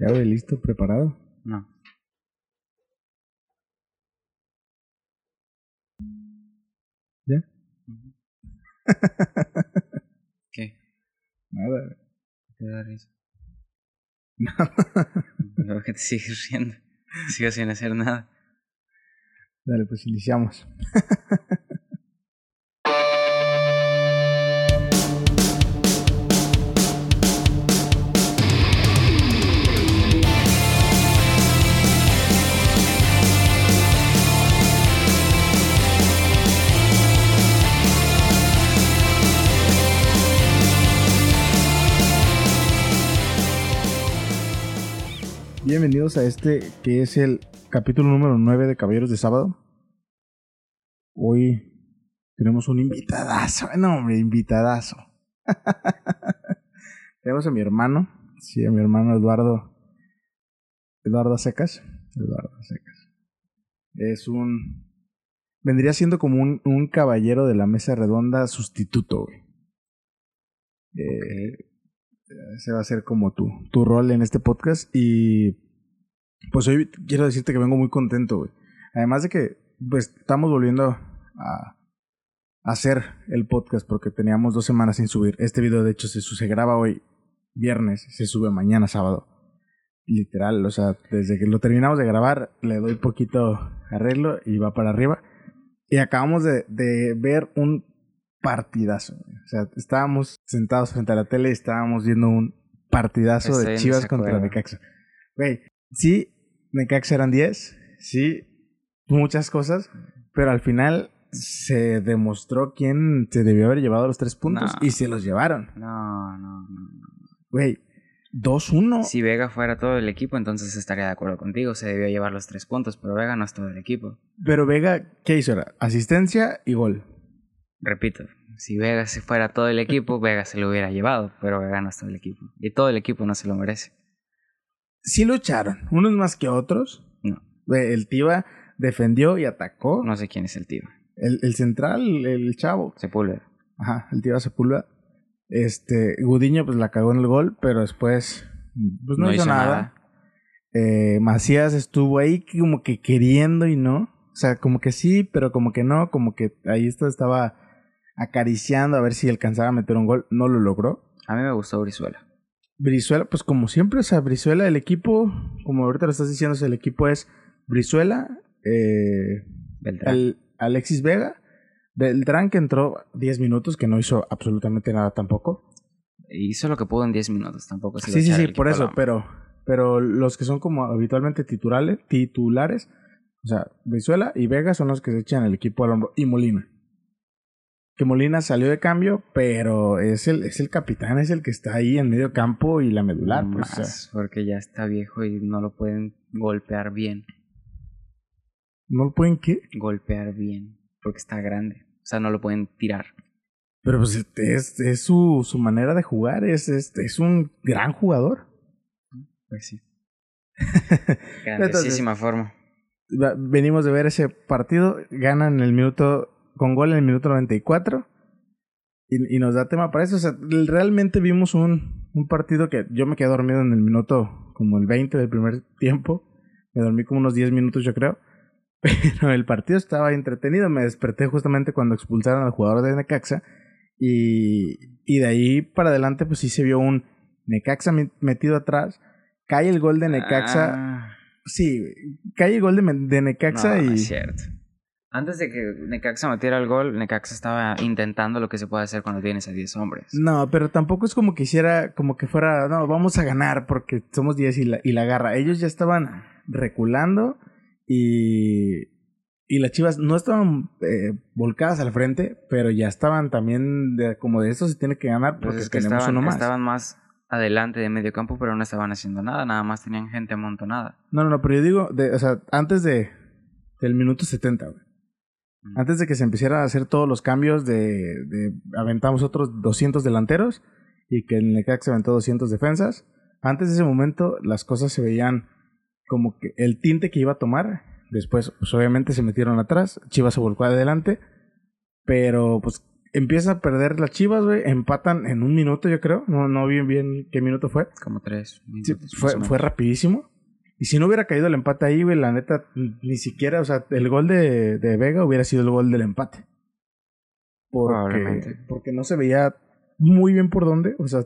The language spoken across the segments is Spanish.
Ya, güey, listo, preparado. No. ¿Ya? ¿Qué? Nada. ¿Te da risa? Veo que te sigues riendo. Sigo sin hacer nada. Dale, pues iniciamos. Bienvenidos a este que es el capítulo número 9 de Caballeros de Sábado. Hoy tenemos un invitadazo, no hombre, invitadazo. tenemos a mi hermano, sí, a mi hermano Eduardo, Eduardo Secas. Eduardo Secas. Es un, vendría siendo como un, un caballero de la mesa redonda sustituto, güey. Eh, ese va a ser como tu, tu rol en este podcast. Y pues hoy quiero decirte que vengo muy contento. Además de que pues estamos volviendo a, a hacer el podcast porque teníamos dos semanas sin subir. Este video de hecho se, se graba hoy viernes, se sube mañana sábado. Literal, o sea, desde que lo terminamos de grabar, le doy poquito arreglo y va para arriba. Y acabamos de, de ver un partidazo. güey. O sea, estábamos sentados frente a la tele y estábamos viendo un partidazo Estoy de Chivas contra. Necaxa. Güey, sí, Necaxa eran 10, sí, muchas cosas, pero al final se demostró quién se debió haber llevado los tres puntos No. y se los llevaron. No, no, no. no. Güey, 2-1. Si Vega fuera todo el equipo, entonces estaría de acuerdo contigo. Se debió llevar los tres puntos, pero Vega no es todo el equipo. Pero Vega, ¿qué hizo? Era asistencia y gol. Repito, si Vega se fuera todo el equipo, Vega se lo hubiera llevado, pero Vega no es todo el equipo. Y todo el equipo no se lo merece. Sí lo echaron, unos más que otros. No, El Tiva defendió y atacó. no sé quién es el tío. El, el central, el chavo. Sepúlveda. Ajá, el Tiva Sepúlveda. Este, Gudiño pues la cagó en el gol, pero después pues no, hizo, nada. Eh, Macías estuvo ahí como que queriendo y no. O sea, como que sí, pero como que no, como que ahí esto estaba acariciando a ver si alcanzaba a meter un gol. No lo logró. A mí me gustó Brizuela. Brizuela, pues como siempre, o sea, Brizuela, el equipo, como ahorita lo estás diciendo, el equipo es Brizuela, eh, al- Alexis Vega, Beltrán que entró 10 minutos, que no hizo absolutamente nada tampoco. Hizo lo que pudo en 10 minutos, tampoco se Sí, sí, sí, por eso, pero, pero los que son como habitualmente titulares, titulares, o sea, Brizuela y Vega son los que se echan el equipo al hombro, y Molina. Que Molina salió de cambio, pero es el, es el capitán, es el que está ahí en medio campo y la medular, No pues, o sea, más, porque ya está viejo y no lo pueden golpear bien. ¿no lo pueden qué? Golpear bien, porque está grande. O sea, no lo pueden tirar. Pero pues es, es su, su manera de jugar, es, es, es un gran jugador. Pues sí. Grandísima forma. Venimos de ver ese partido, ganan el minuto, con gol en el minuto 94 y, y nos da tema para eso. O sea, realmente vimos un, un partido que yo me quedé dormido en el minuto como el 20 del primer tiempo. Me dormí como unos 10 minutos yo creo. Pero el partido estaba entretenido. Me desperté justamente cuando expulsaron al jugador de Necaxa. Y, y de ahí para adelante pues sí se vio un Necaxa metido atrás. Cae el gol de Necaxa. Ah, Sí, cae el gol de, Necaxa no, y... no es cierto. Antes de que Necaxa metiera el gol, Necaxa estaba intentando lo que se puede hacer cuando tienes a 10 hombres. No, pero tampoco es como que hiciera, como que fuera, no, vamos a ganar porque somos 10 y la, y la garra. Ellos ya estaban reculando y, y las chivas no estaban eh, volcadas al frente, pero ya estaban también de- como de esto se tiene que ganar Pues porque es que tenemos estaban, uno más. estaban más adelante de medio campo, pero no estaban haciendo nada, nada más tenían gente amontonada. No, no, no, pero yo digo, de, o sea, antes de del minuto 70, güey. Antes de que se empezara a hacer todos los cambios de, de aventamos otros 200 delanteros y que el Necaxa aventó 200 defensas. Antes de ese momento las cosas se veían como que el tinte que iba a tomar. Después, pues obviamente se metieron atrás, Chivas se volcó adelante, pero pues empieza a perder las chivas, güey. Empatan en un minuto, yo creo. No, no vi bien qué minuto fue. Como tres Sí, minutos. fue, fue rapidísimo. Y si no hubiera caído el empate ahí, güey, la neta, ni siquiera, o sea, el gol de, de Vega hubiera sido el gol del empate. Porque, Probablemente. porque no se veía muy bien por dónde. O sea,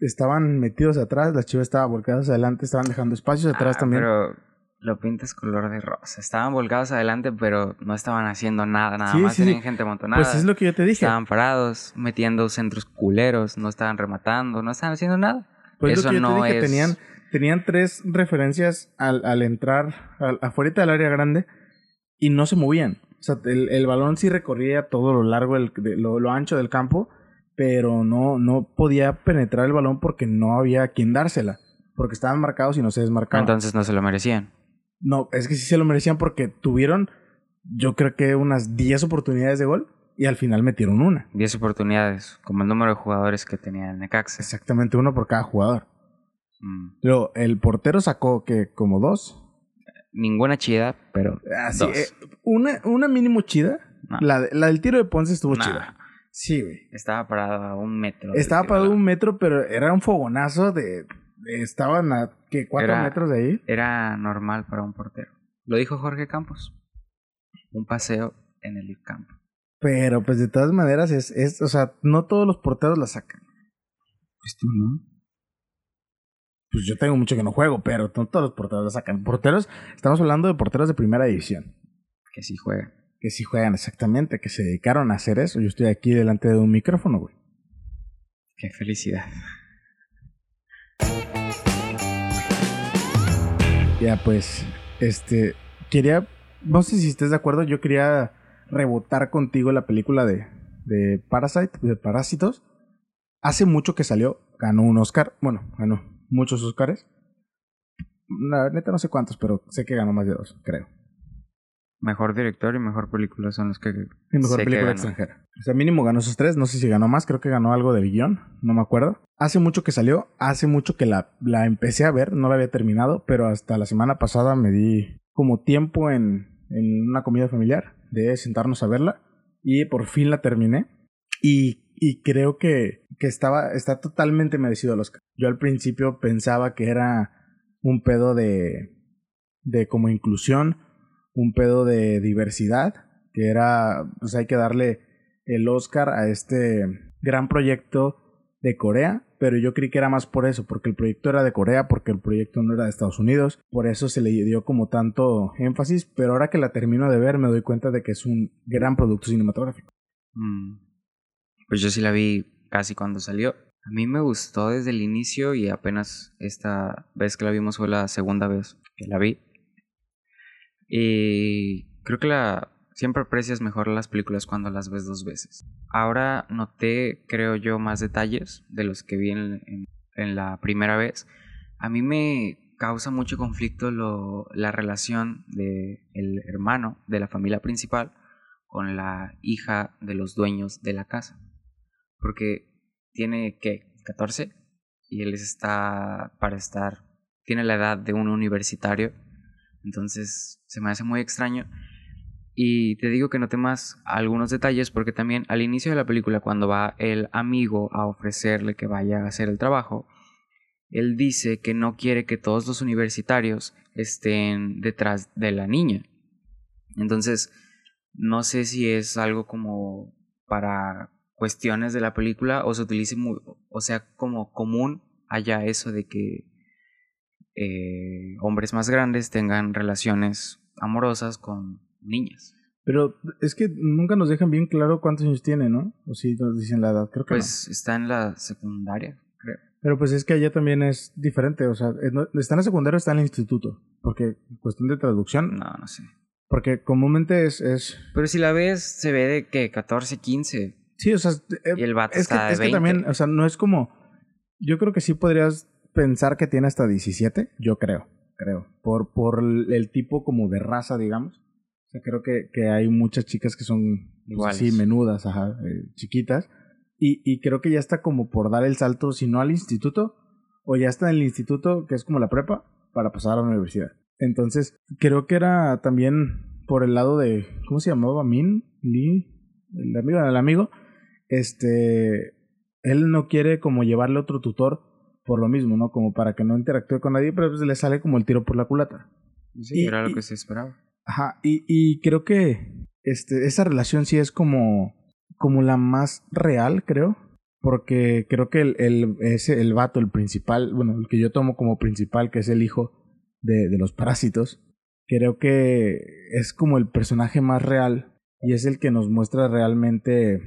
estaban metidos atrás, las chivas estaban volcadas adelante, estaban dejando espacios atrás Ah, también. Pero lo pintas color de rosa. Estaban volcados adelante, pero no estaban haciendo nada. Nada Sí, más sí, tenían sí. gente amontonada. Pues es lo que yo te dije. Estaban parados, metiendo centros culeros, no estaban rematando, no estaban haciendo nada. Pues es eso lo que yo no te dije, es- tenían, tenían tres referencias al, al entrar al, afuera del área grande y no se movían. O sea, el, el balón sí recorría todo lo largo, del- de, lo, lo ancho del campo, pero no, no podía penetrar el balón porque no había quien dársela. Porque estaban marcados y no se desmarcaban. Entonces no se lo merecían. no, es que sí se lo merecían porque tuvieron, yo creo que unas 10 oportunidades de gol y al final metieron una. 10 oportunidades, como el número de jugadores que tenía el Necaxa. Exactamente uno por cada jugador. Mm, Luego, el portero sacó que como dos. Ninguna chida, pero Así, dos. eh, una, una mínimo chida. No. La, la del tiro de Ponce estuvo Nah. chida. Sí, güey. Estaba parado a un metro. Estaba parado un metro, pero era un fogonazo de. estaban a que cuatro Era- metros de ahí. Era normal para un portero. Lo dijo Jorge Campos. Un paseo en el campo. Pero pues de todas maneras es, es. O sea, no todos los porteros la sacan. Pues tú no. Pues yo tengo mucho que no juego, pero no todos los porteros la sacan. Porteros, estamos hablando de porteros de primera división. Que sí juega. Que sí juegan exactamente, que se dedicaron a hacer eso. Yo estoy aquí delante de un micrófono, güey. Qué felicidad. Ya, pues, este, quería, no sé si estés de acuerdo, yo quería rebotar contigo la película de, de Parasite, de Parásitos. Hace mucho que salió, ganó un Oscar, bueno, ganó muchos Oscars. La neta no sé cuántos, pero sé que ganó más de dos, creo. Mejor director y mejor película son los que. Y mejor sé película extranjera. O sea, mínimo ganó esos tres. No sé si ganó más. Creo que ganó algo de guion. No me acuerdo. Hace mucho que salió. Hace mucho que la, la empecé a ver. No la había terminado. Pero hasta la semana pasada me di como tiempo en, en una comida familiar de sentarnos a verla. Y por fin la terminé. Y, y creo que, que estaba, está totalmente merecido el Oscar. Yo al principio pensaba que era un pedo de, de como inclusión un pedo de diversidad, que era, pues hay que darle el Oscar a este gran proyecto de Corea, pero yo creí que era más por eso, porque el proyecto era de Corea, porque el proyecto no era de Estados Unidos, por eso se le dio como tanto énfasis, pero ahora que la termino de ver me doy cuenta de que es un gran producto cinematográfico. Mm. Pues yo sí la vi casi cuando salió. A mí me gustó desde el inicio y apenas esta vez que la vimos fue la segunda vez que la vi. Y creo que la siempre aprecias mejor las películas cuando las ves dos veces. Ahora noté, creo yo, más detalles de los que vi en, en- en la primera vez. A mí me causa mucho conflicto lo- la relación de el hermano de la familia principal con la hija de los dueños de la casa. Porque tiene, ¿qué? ¿14? Y él está para estar, tiene la edad de un universitario. Entonces se me hace muy extraño. Y te digo que noté más algunos detalles porque también al inicio de la película cuando va el amigo a ofrecerle que vaya a hacer el trabajo, él dice que no quiere que todos los universitarios estén detrás de la niña. Entonces, no sé si es algo como para cuestiones de la película o se utilice muy, o sea, como común haya eso de que eh, hombres más grandes tengan relaciones amorosas con niñas. Pero es que nunca nos dejan bien claro cuántos años tiene, ¿no? O si nos dicen la edad, creo que no. Pues está en la secundaria, creo. Pero pues es que allá también es diferente, o sea, eh, está en la secundaria o está en el instituto, porque cuestión de traducción, No, no sé. porque comúnmente es, es Pero si la ves, se ve de que 14, 15. Sí, o sea, eh, Y el vato es que, está de es que 20. también, o sea, no es como, yo creo que sí podrías pensar que tiene hasta 17, yo creo, creo, por, por el el tipo como de raza, digamos, o sea, creo que, que hay muchas chicas que son pues, Iguales. así menudas, ajá, eh, chiquitas, y, y creo que ya está como por dar el salto, si no al instituto, o ya está en el instituto, que es como la prepa, para pasar a la universidad. Entonces, creo que era también por el lado de, ¿cómo se llamaba? Min, Lee, el amigo del amigo, este, él no quiere como llevarle otro tutor por lo mismo, ¿no? Como para que no interactúe con nadie, pero pues le sale como el tiro por la culata. Sí, era lo que se esperaba. Ajá, y, y creo que este, esa relación sí es como, como la más real, creo. Porque creo que el, el, ese, el vato, el principal, bueno, el que yo tomo como principal, que es el hijo de, de los parásitos, creo que es como el personaje más real y es el que nos muestra realmente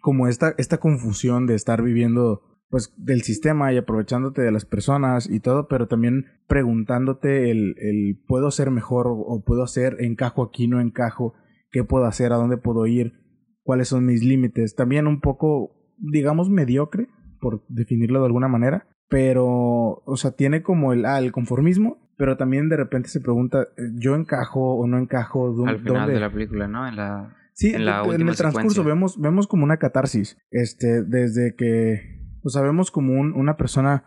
como esta, esta confusión de estar viviendo pues del sistema y aprovechándote de las personas y todo, pero también preguntándote el, el puedo ser mejor o puedo hacer, encajo aquí, no encajo, qué puedo hacer, a dónde puedo ir, cuáles son mis límites. También un poco, digamos, mediocre, por definirlo de alguna manera, pero, o sea, tiene como el, ah, el conformismo, pero también de repente se pregunta, ¿yo encajo o no encajo? ¿Dónde, Al final de la película, ¿no? En la, sí, en, la en el transcurso vemos, vemos como una catarsis, este, desde que, o sea, vemos como un, una persona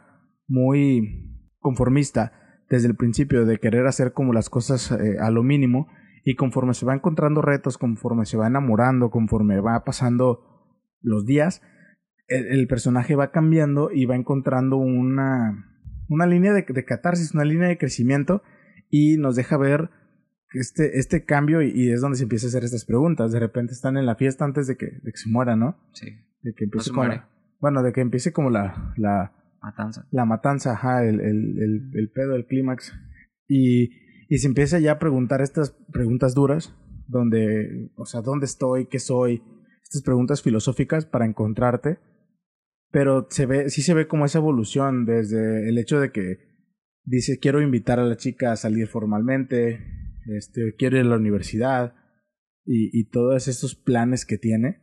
muy conformista desde el principio de querer hacer como las cosas eh, a lo mínimo y conforme se va encontrando retos, conforme se va enamorando, conforme va pasando los días, el, personaje va cambiando y va encontrando una, una línea de, de, catarsis, una línea de crecimiento y nos deja ver este, este cambio y, es donde se empieza a hacer estas preguntas. De repente están en la fiesta antes de que, de que se muera, ¿no? Sí. De que empiece como bueno, de que empiece como la, la matanza. La matanza, ajá, el, el, el, el pedo, el clímax. Y, y se empieza ya a preguntar estas preguntas duras, donde, o sea, ¿dónde estoy? ¿Qué soy? Estas preguntas filosóficas para encontrarte pero se ve, sí se ve como esa evolución desde el hecho de que dice quiero invitar a la chica a salir formalmente, este, quiero ir a la universidad y, y todos estos planes que tiene,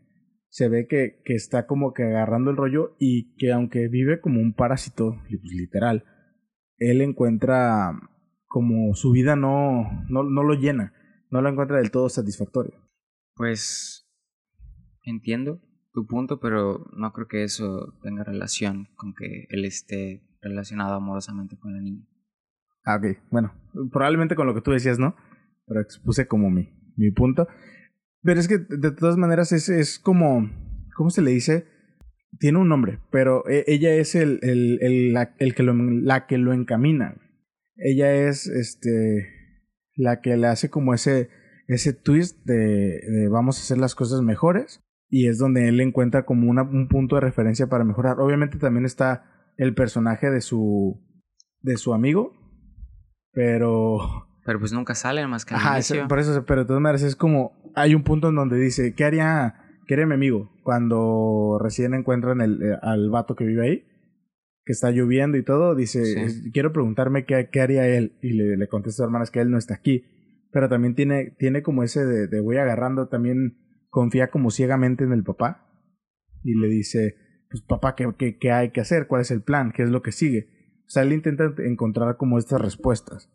se ve que, que está como que agarrando el rollo y que aunque vive como un parásito, pues, literal, él encuentra como su vida no, no, no lo llena, no lo encuentra del todo satisfactorio. Pues entiendo, tu punto, pero no creo que eso tenga relación con que él esté relacionado amorosamente con la niña. Ah, ok. Bueno, probablemente con lo que tú decías, ¿no? Pero expuse como mi, mi punto. Pero es que de todas maneras es, es como, ¿cómo se le dice? Tiene un nombre, pero e, ella es el, el, el, la, el que lo, la que lo encamina. Ella es este la que le hace como ese, ese twist de, de vamos a hacer las cosas mejores y es donde él encuentra como una, un punto de referencia para mejorar. Obviamente también está el personaje de su de su amigo, pero pero pues nunca sale más que al Ajá, por eso, pero de todas maneras es como hay un punto en donde dice, ¿qué haría qué haría mi amigo cuando recién encuentran el, eh, al vato que vive ahí? Que está lloviendo y todo, dice, quiero preguntarme qué, qué, haría él. Y le, le contesta a hermanas que él no está aquí. Pero también tiene, tiene como ese de, de voy agarrando también confía como ciegamente en el papá y le dice, pues papá, ¿qué, qué, qué hay que hacer? ¿Cuál es el plan? ¿Qué es lo que sigue? O sea, él intenta encontrar como estas respuestas,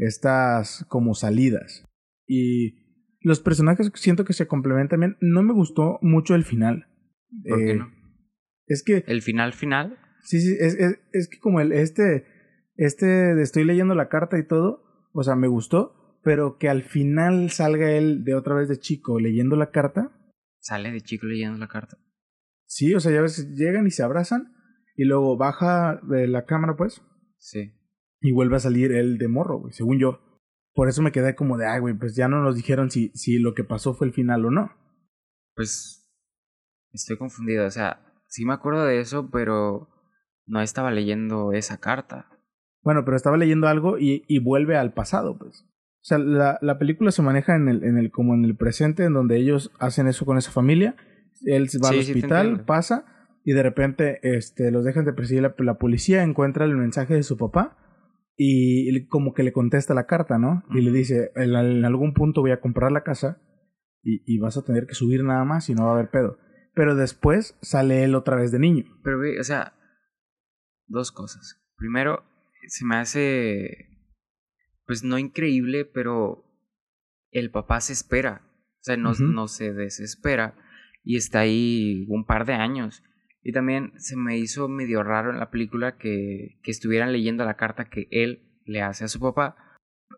estas como salidas. Y los personajes siento que se complementan bien. No me gustó mucho el final. ¿Por qué eh, no? Es que... ¿El final final? Sí, sí, es, es, es que como el, este, este, estoy leyendo la carta y todo, o sea, me gustó, pero que al final salga él de otra vez de chico leyendo la carta. ¿Sale de chico leyendo la carta? Sí, o sea, ya ves, llegan y se abrazan y luego baja de la cámara, pues. Sí. Y vuelve a salir él de morro, güey, según yo. Por eso me quedé como de, ay, güey, pues ya no nos dijeron si, si lo que pasó fue el final o no. Pues estoy confundido, o sea, sí me acuerdo de eso, pero no estaba leyendo esa carta. Bueno, pero estaba leyendo algo y, y vuelve al pasado, pues. O sea, la, la película se maneja en el, en el, como en el presente, en donde ellos hacen eso con esa familia. Él va al hospital, pasa, y de repente este, los dejan de perseguir la, la, policía, encuentra el mensaje de su papá y, como que le contesta la carta, ¿no? Y le dice, en, en, algún punto voy a comprar la casa y, y, vas a tener que subir nada más y no va a haber pedo. Pero después sale él otra vez de niño. Pero, o sea, dos cosas. Primero, se me hace pues no increíble, pero el papá se espera, o sea, no, no se desespera y está ahí un par de años. Y también se me hizo medio raro en la película que, que estuvieran leyendo la carta que él le hace a su papá.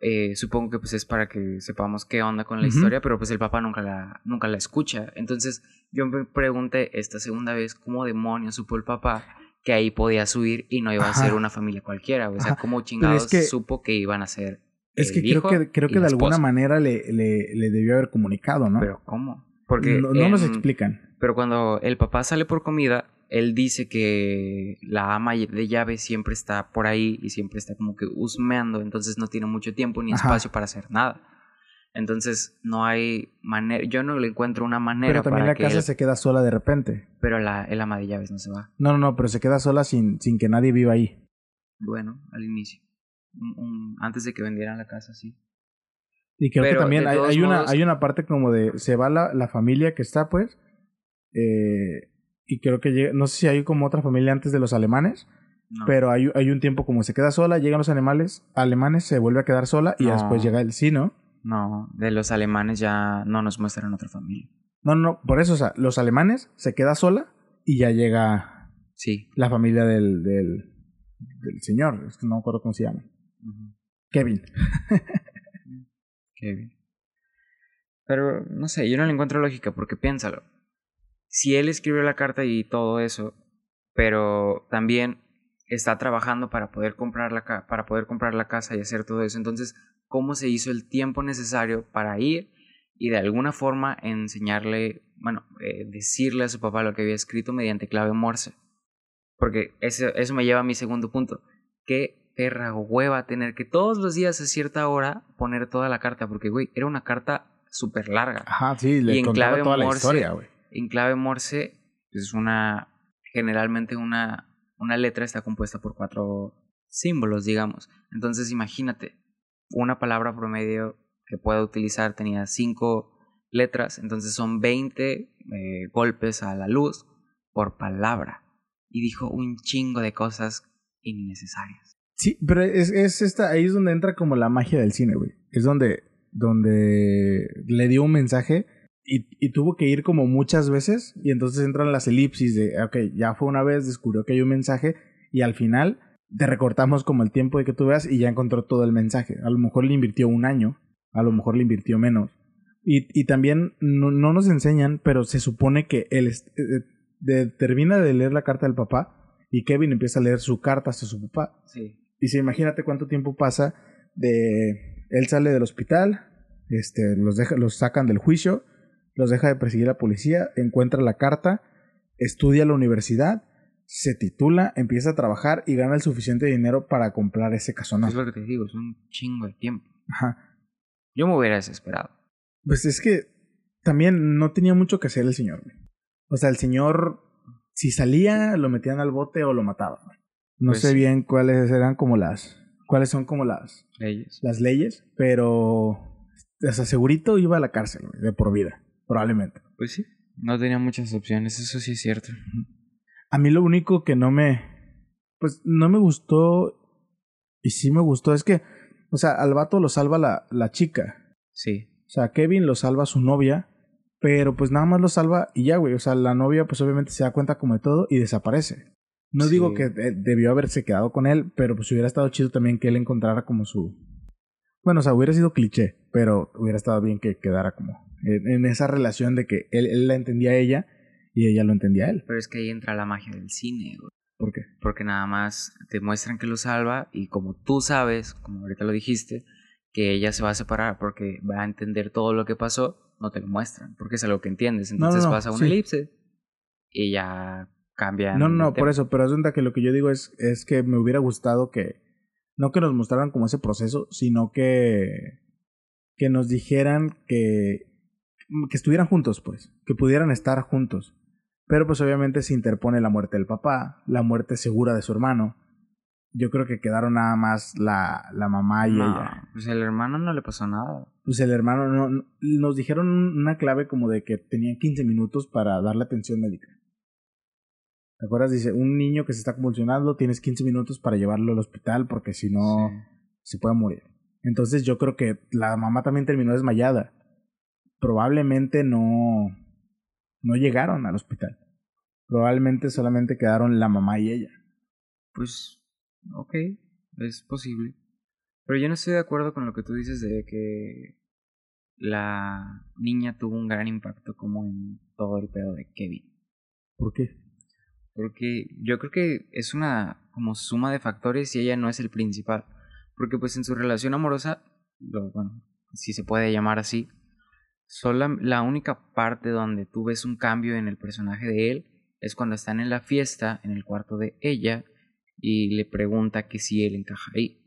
eh, supongo que pues es para que sepamos qué onda con la historia, pero pues el papá nunca la, nunca la escucha. Entonces yo me pregunté esta segunda vez cómo demonios supo el papá que ahí podía subir y no iba a ser una familia cualquiera. O sea, cómo chingados supo que iban a ser. Es que creo que, creo que de alguna manera le, le, le, debió haber comunicado, ¿no? Pero ¿cómo? Porque no, nos explican. Pero cuando el papá sale por comida, él dice que la ama de llave siempre está por ahí y siempre está como que husmeando, entonces no tiene mucho tiempo ni espacio para hacer nada. Entonces no hay manera, yo no le encuentro una manera. Pero también la casa se queda sola de repente. Pero la, el ama de llaves no se va. No, no, no, pero se queda sola sin, sin que nadie viva ahí. Bueno, al inicio. antes de que vendieran la casa, sí. Y creo que también hay, hay una, hay una parte como de, se va la, la familia que está pues, eh, y creo que llega, no sé si hay como otra familia antes de los alemanes, pero hay, hay, un tiempo como se queda sola, llegan los animales, alemanes, se vuelve a quedar sola y después llega el sí, ¿no? No, de los alemanes ya no nos muestran otra familia. No, no, por eso, o sea, los alemanes se queda sola y ya llega sí. la familia del, del, del señor, es que no me acuerdo cómo se llama. Kevin. Kevin. Pero no sé, yo no le encuentro lógica porque piénsalo si él escribió la carta y todo eso, pero también está trabajando para poder comprar la, para poder comprar la casa y hacer todo eso, entonces, ¿cómo se hizo el tiempo necesario para ir y de alguna forma enseñarle, bueno, eh, decirle a su papá lo que había escrito mediante clave Morse? Porque eso, eso me lleva a mi segundo punto. ¿Qué perra hueva tener que todos los días a cierta hora poner toda la carta? Porque, güey, era una carta súper larga. Ajá, sí, le y en clave toda la historia, güey en clave Morse es una, generalmente una, una letra está compuesta por cuatro símbolos, digamos. Entonces imagínate, una palabra promedio que pueda utilizar tenía cinco letras, entonces son 20 eh, golpes a la luz por palabra. Y dijo un chingo de cosas innecesarias. Sí, pero es, es esta, ahí es donde entra como la magia del cine, güey. Es donde, donde le dio un mensaje y, y, tuvo que ir como muchas veces y entonces entran las elipsis de, ok, ya fue una vez, descubrió que hay un mensaje y al final te recortamos como el tiempo de que tú veas y ya encontró todo el mensaje. A lo mejor le invirtió un año, a lo mejor le invirtió menos. Y, y también no, no, nos enseñan, pero se supone que él eh, termina de leer la carta del papá y Kevin empieza a leer su carta hacia su papá. Sí. Y si imagínate cuánto tiempo pasa de él sale del hospital, este, los, deja, los sacan del juicio, los deja de perseguir la policía, encuentra la carta, estudia la universidad, se titula, empieza a trabajar y gana el suficiente dinero para comprar ese casonón. Es lo que te digo, es un chingo de tiempo. Ajá. Yo me hubiera desesperado. Pues es que también no tenía mucho que hacer el señor. O sea, el señor, si salía, lo metían al bote o lo mataban. No pues sé bien cuáles eran como las, cuáles son como las leyes. Las leyes, pero, o sea, segurito iba a la cárcel, de por vida. Probablemente. Pues sí, no tenía muchas opciones, eso sí es cierto. A mí lo único que no me. Pues no me gustó. Y sí me gustó. Es que. O sea, al vato lo salva la, la chica. Sí. O sea, Kevin lo salva a su novia. Pero pues nada más lo salva y ya, güey. O sea, la novia pues obviamente se da cuenta como de todo y desaparece. No digo que debió haberse quedado con él, pero pues hubiera estado chido también que él encontrara como su... Bueno, o sea, hubiera sido cliché, pero hubiera estado bien que quedara como en, esa relación de que él, él, la entendía a ella y ella lo entendía a él. Pero es que ahí entra la magia del cine, güey. ¿Por qué? Porque nada más te muestran que lo salva y como tú sabes, como ahorita lo dijiste, que ella se va a separar porque va a entender todo lo que pasó, no te lo muestran, porque es algo que entiendes. Entonces pasa una elipse y ya cambia. No, no, por eso, pero es que lo que yo digo es, es que me hubiera gustado que, no que nos mostraran como ese proceso, sino que, que nos dijeran que que estuvieran juntos, pues, que pudieran estar juntos. Pero pues obviamente se interpone la muerte del papá, la muerte segura de su hermano. Yo creo que quedaron nada más la, la mamá y ella. Pues el hermano no le pasó nada. Pues el hermano no, nos dijeron una clave como de que tenían 15 minutos para darle atención médica. ¿Te acuerdas? Dice, un niño que se está convulsionando, tienes 15 minutos para llevarlo al hospital porque si no se puede morir. Entonces yo creo que la mamá también terminó desmayada probablemente no, no llegaron al hospital. Probablemente solamente quedaron la mamá y ella. Pues, ok, es posible. Pero yo no estoy de acuerdo con lo que tú dices de que la niña tuvo un gran impacto como en todo el pedo de Kevin. ¿Por qué? Porque yo creo que es una como suma de factores y ella no es el principal. Porque pues en su relación amorosa, bueno, si se puede llamar así, solo la única parte donde tú ves un cambio en el personaje de él es cuando están en la fiesta, en el cuarto de ella, y le pregunta que si él encaja ahí.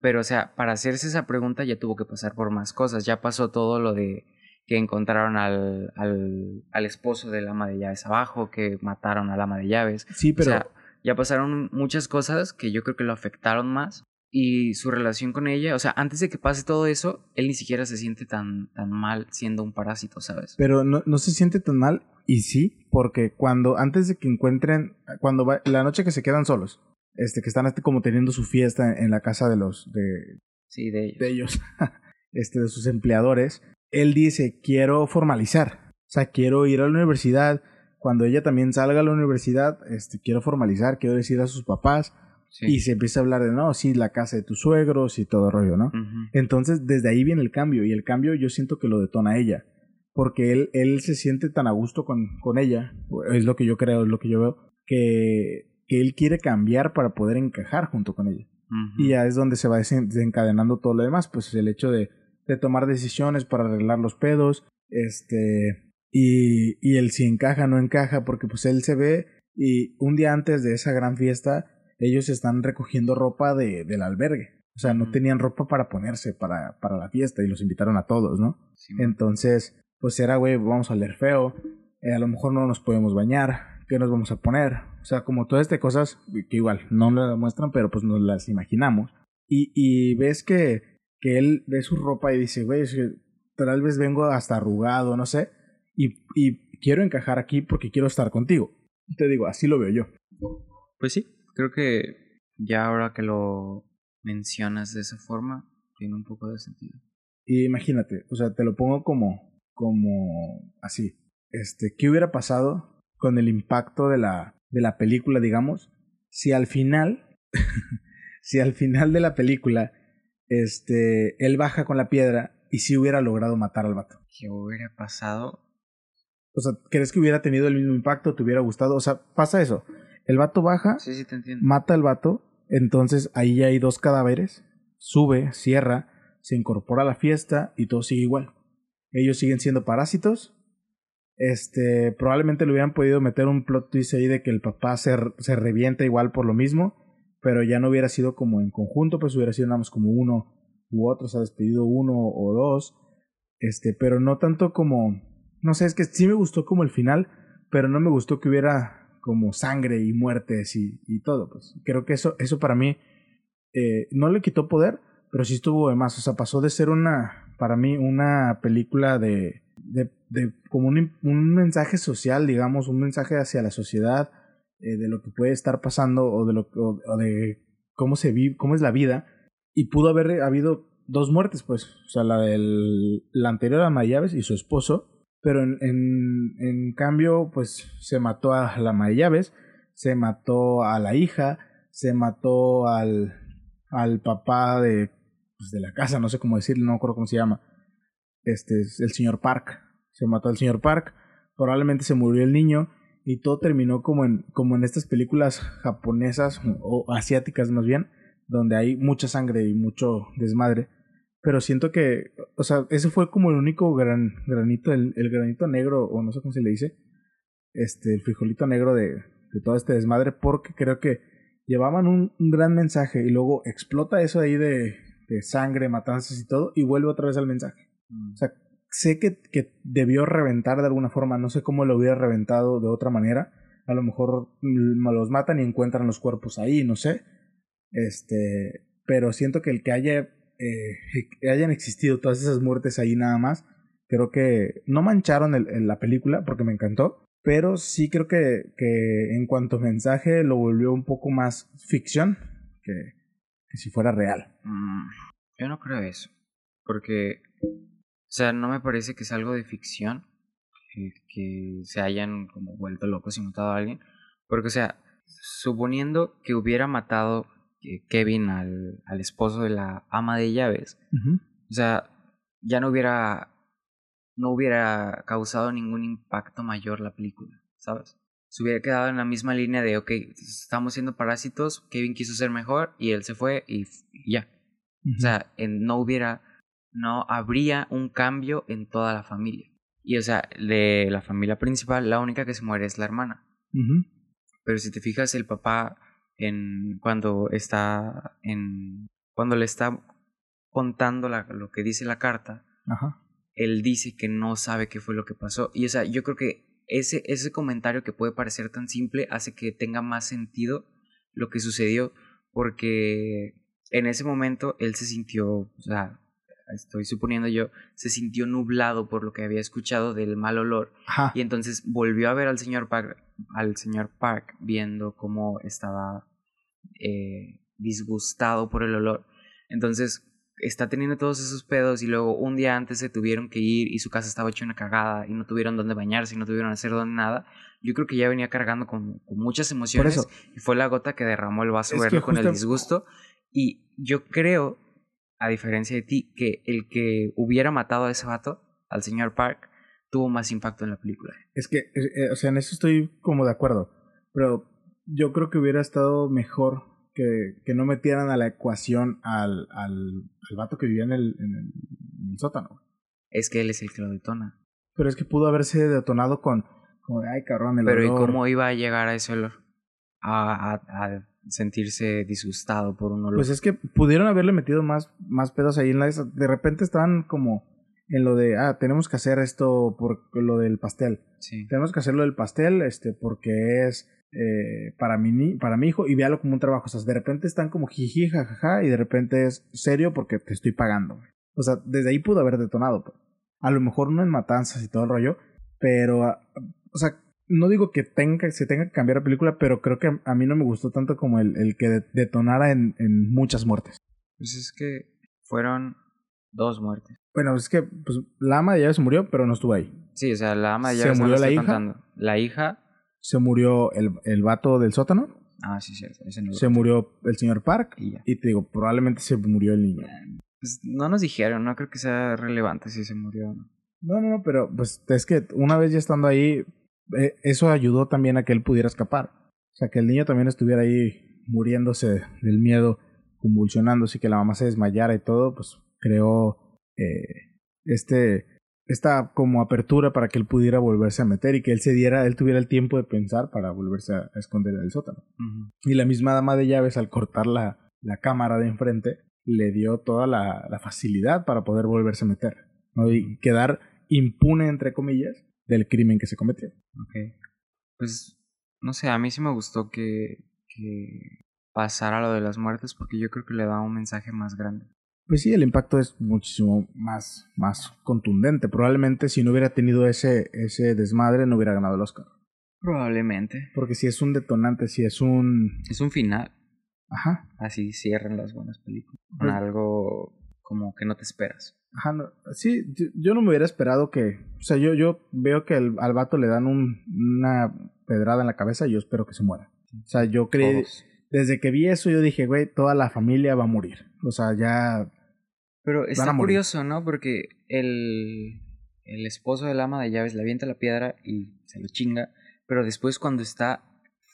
Pero, o sea, para hacerse esa pregunta ya tuvo que pasar por más cosas. Ya pasó todo lo de que encontraron al, al, al esposo del ama de llaves abajo, que mataron al ama de llaves. Sí, pero... O sea, ya pasaron muchas cosas que yo creo que lo afectaron más. Y su relación con ella, o sea, antes de que pase todo eso, él ni siquiera se siente tan, tan mal siendo un parásito, ¿sabes? Pero no, no se siente tan mal, y sí, porque cuando, antes de que encuentren, cuando va, la noche que se quedan solos, este, que están este, como teniendo su fiesta en, la casa de los, de, sí, de ellos, de, ellos este, de sus empleadores, él dice, quiero formalizar, o sea, quiero ir a la universidad, cuando ella también salga a la universidad, este, quiero formalizar, quiero decir a sus papás, y se empieza a hablar de, no, sí, la casa de tus suegros y todo rollo, ¿no? Entonces, desde ahí viene el cambio, y el cambio yo siento que lo detona ella, porque él, él se siente tan a gusto con, con ella, es lo que yo creo, es lo que yo veo, que que él quiere cambiar para poder encajar junto con ella. Y ya es donde se va desencadenando todo lo demás, pues el hecho de, de tomar decisiones para arreglar los pedos, este, y, y el si encaja no encaja, porque pues él se ve y un día antes de esa gran fiesta, ellos están recogiendo ropa de, del albergue. O sea, no tenían ropa para ponerse para, para la fiesta y los invitaron a todos, ¿no? Entonces, pues era, güey, vamos a leer feo, eh, a lo mejor no nos podemos bañar, ¿qué nos vamos a poner? O sea, como todas estas cosas que igual no lo demuestran, pero pues nos las imaginamos. Y, y ves que, que él ve su ropa y dice, güey, tal vez vengo hasta arrugado, no sé, y, y quiero encajar aquí porque quiero estar contigo. Te digo, así lo veo yo. Pues sí, creo que ya ahora que lo mencionas de esa forma, tiene un poco de sentido. Y imagínate, o sea, te lo pongo como, como así. Este, ¿qué hubiera pasado con el impacto de la, de la película, digamos, si al final, si al final de la película, este, él baja con la piedra y si hubiera logrado matar al vato. ¿Qué hubiera pasado? O sea, ¿crees que hubiera tenido el mismo impacto? ¿Te hubiera gustado? O sea, pasa eso. El vato baja, sí, sí, te entiendo. mata al vato, entonces ahí ya hay dos cadáveres, sube, cierra, se incorpora a la fiesta y todo sigue igual. Ellos siguen siendo parásitos este, probablemente le hubieran podido meter un plot twist ahí de que el papá se, se revienta igual por lo mismo, pero ya no hubiera sido como en conjunto, pues hubiera sido nada más como uno u otro, se ha despedido uno o dos, este, pero no tanto como, no sé, es que sí me gustó como el final, pero no me gustó que hubiera como sangre y muertes y, y todo, pues. Creo que eso, eso para mí eh, no le quitó poder, pero sí estuvo de más, o sea, pasó de ser una, para mí, una película de de, de como un, un, mensaje social, digamos, un mensaje hacia la sociedad, eh, de lo que puede estar pasando o de, lo, o, de cómo, se vive, cómo es la vida. Y pudo haber habido dos muertes, pues, o sea, la del la anterior a Mayaves y su esposo, pero en, en, en cambio, pues, se mató a la Mayaves, se mató a la hija, se mató al, al papá de, pues, de la casa, no sé cómo decirlo, no recuerdo cómo se llama este, el señor Park. Se mató al señor Park, probablemente se murió el niño y todo terminó como en, como en estas películas japonesas o asiáticas más bien, donde hay mucha sangre y mucho desmadre. Pero siento que, o sea, ese fue como el único gran, granito, el, granito negro, o no sé cómo se le dice, este, el frijolito negro de, de todo este desmadre, porque creo que llevaban un, un, gran mensaje y luego explota eso ahí de, de sangre, matanzas y todo, y vuelve otra vez al mensaje. O sea, sé que, que debió reventar de alguna forma, no sé cómo lo hubiera reventado de otra manera. A lo mejor los matan y encuentran los cuerpos ahí, no sé. Este, pero siento que el que haya eh, hayan existido todas esas muertes ahí nada más, creo que no mancharon la película porque me encantó, pero sí creo que, que en cuanto a mensaje lo volvió un poco más ficción que, que si fuera real. Mm, yo no creo eso, porque o sea, no me parece que es algo de ficción que, se hayan como vuelto locos y matado a alguien. Porque, o sea, suponiendo que hubiera matado Kevin al, al, esposo de la ama de llaves, o sea, ya no hubiera no hubiera causado ningún impacto mayor la película, ¿sabes? Se hubiera quedado en la misma línea de, ok, estamos siendo parásitos, Kevin quiso ser mejor y él se fue y, ya. O sea, no hubiera, no habría un cambio en toda la familia. Y o sea, de la familia principal, la única que se muere es la hermana. Pero si te fijas, el papá en cuando está en cuando le está contando la, lo que dice la carta, él dice que no sabe qué fue lo que pasó. Y o sea, yo creo que ese, ese comentario que puede parecer tan simple hace que tenga más sentido lo que sucedió, porque en ese momento él se sintió, o sea, estoy suponiendo yo, se sintió nublado por lo que había escuchado del mal olor. Y entonces volvió a ver al señor Park, al señor Park viendo cómo estaba eh, disgustado por el olor. Entonces está teniendo todos esos pedos y luego un día antes se tuvieron que ir y su casa estaba hecha una cagada y no tuvieron dónde bañarse y no tuvieron hacer donde nada. Yo creo que ya venía cargando con, muchas emociones y fue la gota que derramó el vaso verde con el disgusto. Y yo creo a diferencia de ti, que el que hubiera matado a ese vato, al señor Park, tuvo más impacto en la película. Es que, eh, eh, o sea, en eso estoy como de acuerdo, pero yo creo que hubiera estado mejor que, que no metieran a la ecuación al, al, al vato que vivía en el, en el, sótano. Es que él es el que lo detona. Pero es que pudo haberse detonado con, ay cabrón, el Pero ¿y cómo iba a llegar a ese olor? A, a, a sentirse disgustado por un olor. Pues es que pudieron haberle metido más, más pedos ahí en la... De repente estaban como en lo de, ah, tenemos que hacer esto por lo del pastel. Sí. Tenemos que hacer lo del pastel este, porque es eh, para, mi, para mi hijo y véalo como un trabajo. O sea, de repente están como jiji, jajaja, y de repente es serio porque te estoy pagando. O sea, desde ahí pudo haber detonado. Pues. A lo mejor no en matanzas y todo el rollo, pero, ah, o sea, no digo que tenga, se tenga que cambiar la película, pero creo que a, mí no me gustó tanto como el, el que detonara en, en, muchas muertes. Pues es que fueron dos muertes. Bueno, es que pues, la ama de llaves se murió, pero no estuvo ahí. Sí, o sea, la ama de llaves se murió la hija. La hija. Se murió el, el vato del sótano. Ah, sí, sí. Ese no se murió el señor Park. Y, y, te digo, probablemente se murió el niño. Pues no nos dijeron, no creo que sea relevante si se murió o no. No, no, no, pero pues es que una vez ya estando ahí, eh, eso ayudó también a que él pudiera escapar. O sea, que el niño también estuviera ahí muriéndose del miedo, convulsionándose y que la mamá se desmayara y todo, pues creó eh, este esta como apertura para que él pudiera volverse a meter y que él se diera, él tuviera el tiempo de pensar para volverse a, esconder en el sótano. Y la misma dama de llaves al cortar la, la cámara de enfrente le dio toda la, la facilidad para poder volverse a meter ¿no? y quedar impune entre comillas del crimen que se cometió. Ok. Pues, no sé, a mí sí me gustó que, que pasara lo de las muertes porque yo creo que le da un mensaje más grande. Pues sí, el impacto es muchísimo más, más contundente. Probablemente si no hubiera tenido ese, ese desmadre no hubiera ganado el Oscar. Probablemente. Porque si es un detonante, si es un... Es un final. Ajá. Así cierran las buenas películas. Con pues algo como que no te esperas. Ajá, sí, yo, no me hubiera esperado que, o sea, yo, yo veo que el, al vato le dan un, una pedrada en la cabeza y yo espero que se muera. O sea, yo creí, desde que vi eso yo dije, güey, toda la familia va a morir. O sea, ya... Pero está curioso, ¿no? Porque el, el esposo del ama de llaves le avienta la piedra y se lo chinga, pero después cuando está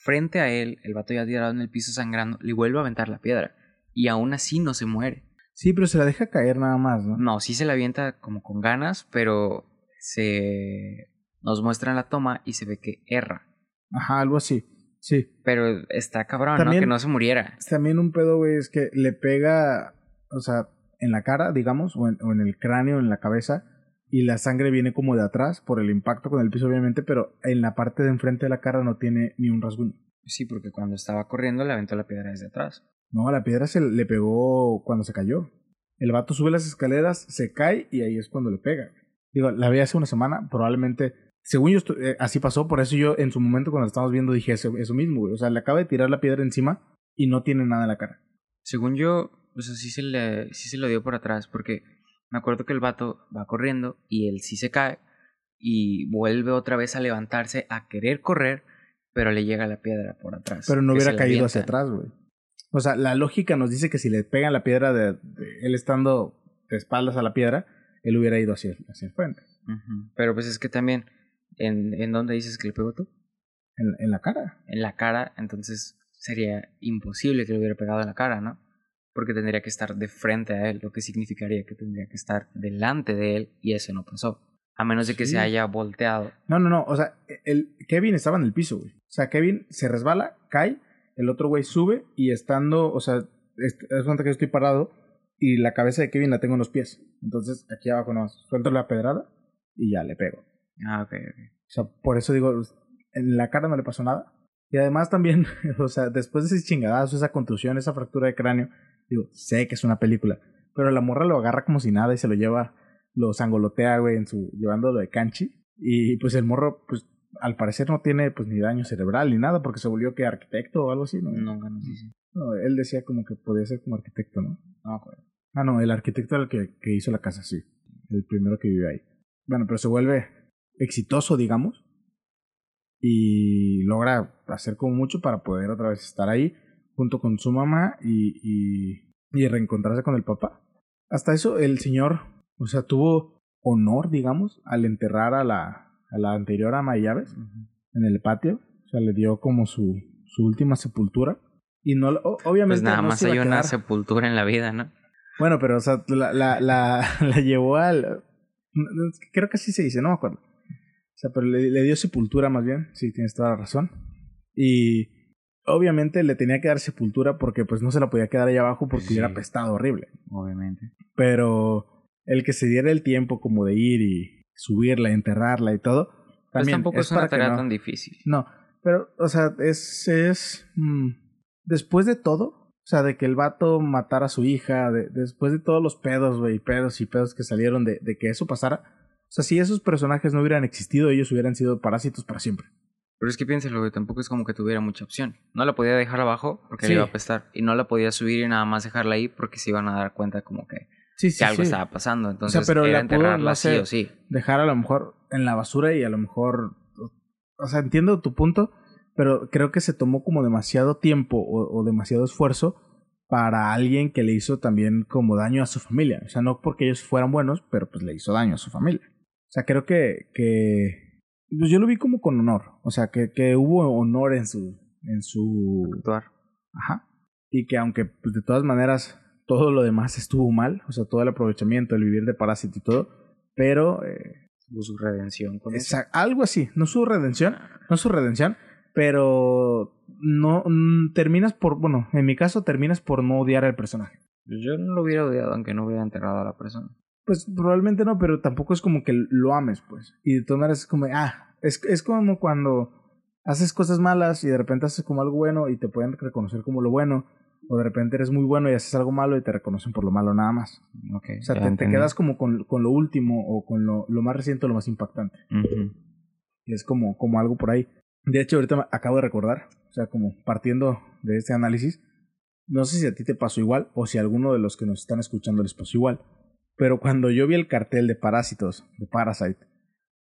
frente a él, el vato ya tirado en el piso sangrando, le vuelve a aventar la piedra y aún así no se muere. Sí, pero se la deja caer nada más, ¿no? No, sí se la avienta como con ganas, pero se nos muestra en la toma y se ve que erra. Ajá, algo así. Sí. Pero está cabrón, ¿no? Que no se muriera. También un pedo, güey, es que le pega, o sea, en la cara, digamos, o en, o en el cráneo, en la cabeza, y la sangre viene como de atrás por el impacto con el piso, obviamente, pero en la parte de enfrente de la cara no tiene ni un rasguño. Sí, porque cuando estaba corriendo le aventó la piedra desde atrás. No, la piedra se le pegó cuando se cayó. El vato sube las escaleras, se cae y ahí es cuando le pega. Digo, la vi hace una semana, probablemente. Según yo, eh, así pasó, por eso yo en su momento cuando lo estábamos viendo dije eso, eso mismo, güey. O sea, le acaba de tirar la piedra encima y no tiene nada en la cara. Según yo, o sea, sí se, le, sí se lo dio por atrás, porque me acuerdo que el vato va corriendo y él sí se cae y vuelve otra vez a levantarse a querer correr, pero le llega la piedra por atrás. Pero no hubiera caído hacia atrás, güey. O sea, la lógica nos dice que si le pegan la piedra de, él estando de espaldas a la piedra, él hubiera ido hacia, hacia el frente. Pero pues es que también, ¿en, ¿en dónde dices que le pegó tú? En, en la cara. En la cara, entonces sería imposible que le hubiera pegado en la cara, ¿no? Porque tendría que estar de frente a él, lo que significaría que tendría que estar delante de él y eso no pasó. A menos de que se haya volteado. No, no, no. O sea, el, Kevin estaba en el piso, güey. O sea, Kevin se resbala, cae, el otro güey sube y estando, o sea, es, cuenta que yo estoy parado y la cabeza de Kevin la tengo en los pies. Entonces, aquí abajo no, suelto la pedrada y ya le pego. Ah, ok, ok. O sea, por eso digo, en la cara no le pasó nada. Y además también, o sea, después de ese chingadazo, esa contusión, esa fractura de cráneo, digo, sé que es una película, pero la morra lo agarra como si nada y se lo lleva lo sangolotea, güey, en su, llevándolo de canchi. Y pues el morro, pues al parecer no tiene pues ni daño cerebral ni nada porque se volvió que arquitecto o algo así, ¿no? No, no, sí, sí. no él decía como que podía ser como arquitecto, ¿no? No, Ah, no, el arquitecto era el que, que hizo la casa, sí. El primero que vive ahí. Bueno, pero se vuelve exitoso, digamos. Y logra hacer como mucho para poder otra vez estar ahí junto con su mamá y, y, y reencontrarse con el papá. Hasta eso, el señor o sea, tuvo honor, digamos, al enterrar a la, a la anterior ama de llaves en el patio. O sea, le dio como su, su última sepultura. Y no, obviamente. Pues nada más hay una sepultura en la vida, ¿no? Bueno, pero, o sea, la, la, la, la llevó al. Creo que así se dice, no me acuerdo. O sea, pero le, le dio sepultura más bien. Sí, tienes toda la razón. Y obviamente le tenía que dar sepultura porque pues no se la podía quedar ahí abajo porque hubiera pestado horrible. Obviamente. Pero el que se diera el tiempo como de ir y subirla, enterrarla y todo. Pues también tampoco es, una tarea tan difícil. No, pero, o sea, es, es mm, después de todo, o sea, de que el vato matara a su hija, de, después de todos los pedos, güey, pedos y pedos que salieron de, de que eso pasara, o sea, si esos personajes no hubieran existido, ellos hubieran sido parásitos para siempre. Pero es que piénselo, güey, tampoco es como que tuviera mucha opción. No la podía dejar abajo porque le iba a apestar. Y no la podía subir y nada más dejarla ahí porque se iban a dar cuenta como que sí, sí, que algo estaba pasando. Entonces, o sea, pero era enterrarla sí o sí. Dejar a lo mejor en la basura y a lo mejor. O sea, entiendo tu punto, pero creo que se tomó como demasiado tiempo o, demasiado esfuerzo para alguien que le hizo también como daño a su familia. O sea, no porque ellos fueran buenos, pero pues le hizo daño a su familia. O sea, creo que. que pues yo lo vi como con honor. O sea, que, que hubo honor en su. en su. actuar. Ajá. Y que aunque, pues de todas maneras todo lo demás estuvo mal, o sea, todo el aprovechamiento, el vivir de parásito y todo, pero... Eh, su redención. Con algo así, no su redención, no su redención, pero no mm, terminas por, bueno, en mi caso terminas por no odiar al personaje. Yo no lo hubiera odiado aunque no hubiera enterrado a la persona. Pues probablemente no, pero tampoco es como que lo ames, pues. Y de todas maneras es como, ah, es, es como cuando haces cosas malas y de repente haces como algo bueno y te pueden reconocer como lo bueno o de repente eres muy bueno y haces algo malo y te reconocen por lo malo nada más. Okay, o sea, te, quedas como con, con, lo último o con lo, lo más reciente o lo más impactante. Y es como, como algo por ahí. De hecho, ahorita acabo de recordar, o sea, como partiendo de este análisis, no sé si a ti te pasó igual o si a alguno de los que nos están escuchando les pasó igual, pero cuando yo vi el cartel de Parásitos, de Parasite,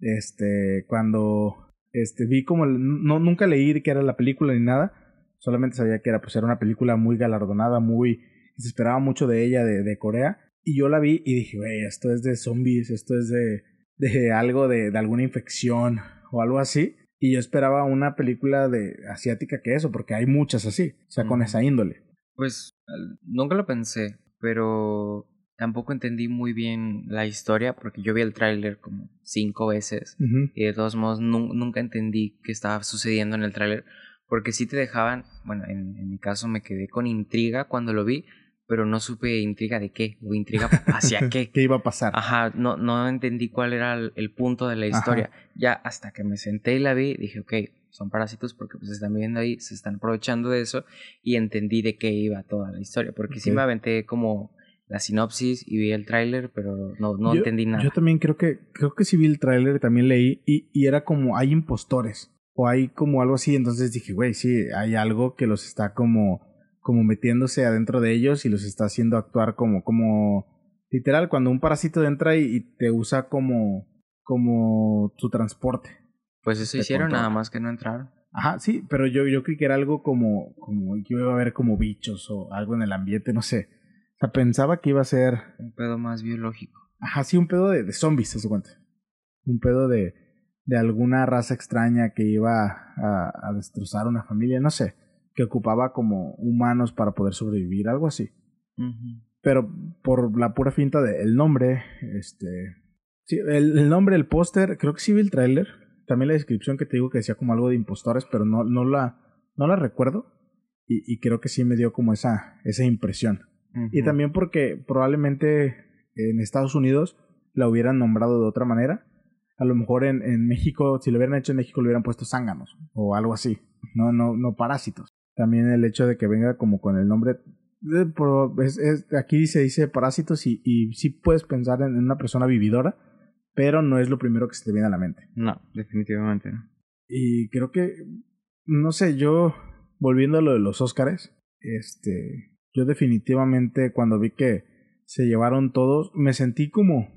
este, cuando este, vi como, no, nunca leí que era la película ni nada, Solamente sabía que era, pues, era una película muy galardonada, muy... Se esperaba mucho de ella, de, de Corea. Y yo la vi y dije, güey, esto es de zombies, esto es de, de algo de, de alguna infección o algo así. Y yo esperaba una película de asiática que eso, porque hay muchas así, o sea, con esa índole. Pues nunca lo pensé, pero tampoco entendí muy bien la historia, porque yo vi el tráiler como cinco veces y de todos modos nunca entendí qué estaba sucediendo en el tráiler, porque sí te dejaban, bueno, en, mi caso me quedé con intriga cuando lo vi, pero no supe intriga de qué, o intriga hacia qué. ¿Qué iba a pasar? Ajá, no, no entendí cuál era el, punto de la historia. Ya hasta que me senté y la vi, dije, ok, son parásitos porque pues están viendo ahí, se están aprovechando de eso, y entendí de qué iba toda la historia, porque sí me aventé como la sinopsis y vi el tráiler, pero no, no entendí nada. Yo también creo que, creo que sí vi el tráiler, también leí, y, y era como, hay impostores o hay como algo así, entonces dije, güey, sí, hay algo que los está como, como metiéndose adentro de ellos y los está haciendo actuar como, como, literal, cuando un parásito entra y, te usa como, como su transporte. Pues eso hicieron, nada más que no entraron. Ajá, sí, pero yo, yo creí que era algo como, como que iba a haber como bichos o algo en el ambiente, no sé. O sea, pensaba que iba a ser... Un pedo más biológico. Ajá, sí, un pedo de, de zombies, se cuenta. Un pedo de, de alguna raza extraña que iba a, a destrozar una familia, no sé, que ocupaba como humanos para poder sobrevivir, algo así. Pero por la pura finta del nombre, este... Sí, el, el nombre, el póster, creo que sí vi el tráiler, también la descripción que te digo que decía como algo de impostores, pero no, no, la, no la recuerdo. Y, y creo que sí me dio como esa, esa impresión. Y también porque probablemente en Estados Unidos la hubieran nombrado de otra manera. A lo mejor en, en México, si lo hubieran hecho en México, le hubieran puesto zánganos o algo así. No, no, no parásitos. También el hecho de que venga como con el nombre. es, es, aquí se dice parásitos y, y sí puedes pensar en una persona vividora pero no es lo primero que se te viene a la mente. No, definitivamente no. Y creo que, no sé, yo, volviendo a lo de los Óscares, este, yo definitivamente cuando vi que se llevaron todos, me sentí como,